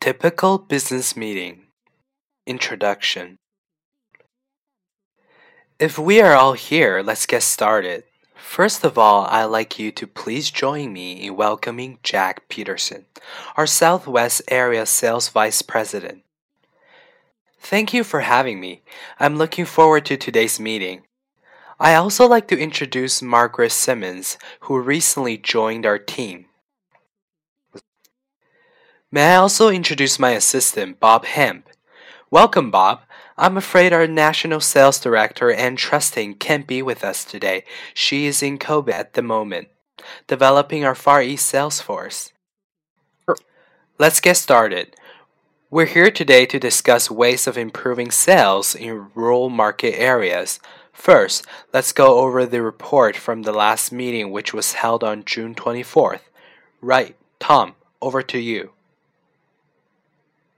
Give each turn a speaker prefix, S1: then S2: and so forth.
S1: Typical business meeting. Introduction. If we are all here, let's get started. First of all, I'd like you to please join me in welcoming Jack Peterson, our Southwest Area Sales Vice President. Thank you for having me. I'm looking forward to today's meeting. I also like to introduce Margaret Simmons, who recently joined our team. May I also introduce my assistant, Bob Hemp? Welcome, Bob. I'm afraid our National Sales Director, Ann Trusting, can't be with us today. She is in Kobe at the moment, developing our Far East sales force. Let's get started. We're here today to discuss ways of improving sales in rural market areas. First, let's go over the report from the last meeting, which was held on June 24th. Right, Tom, over to you.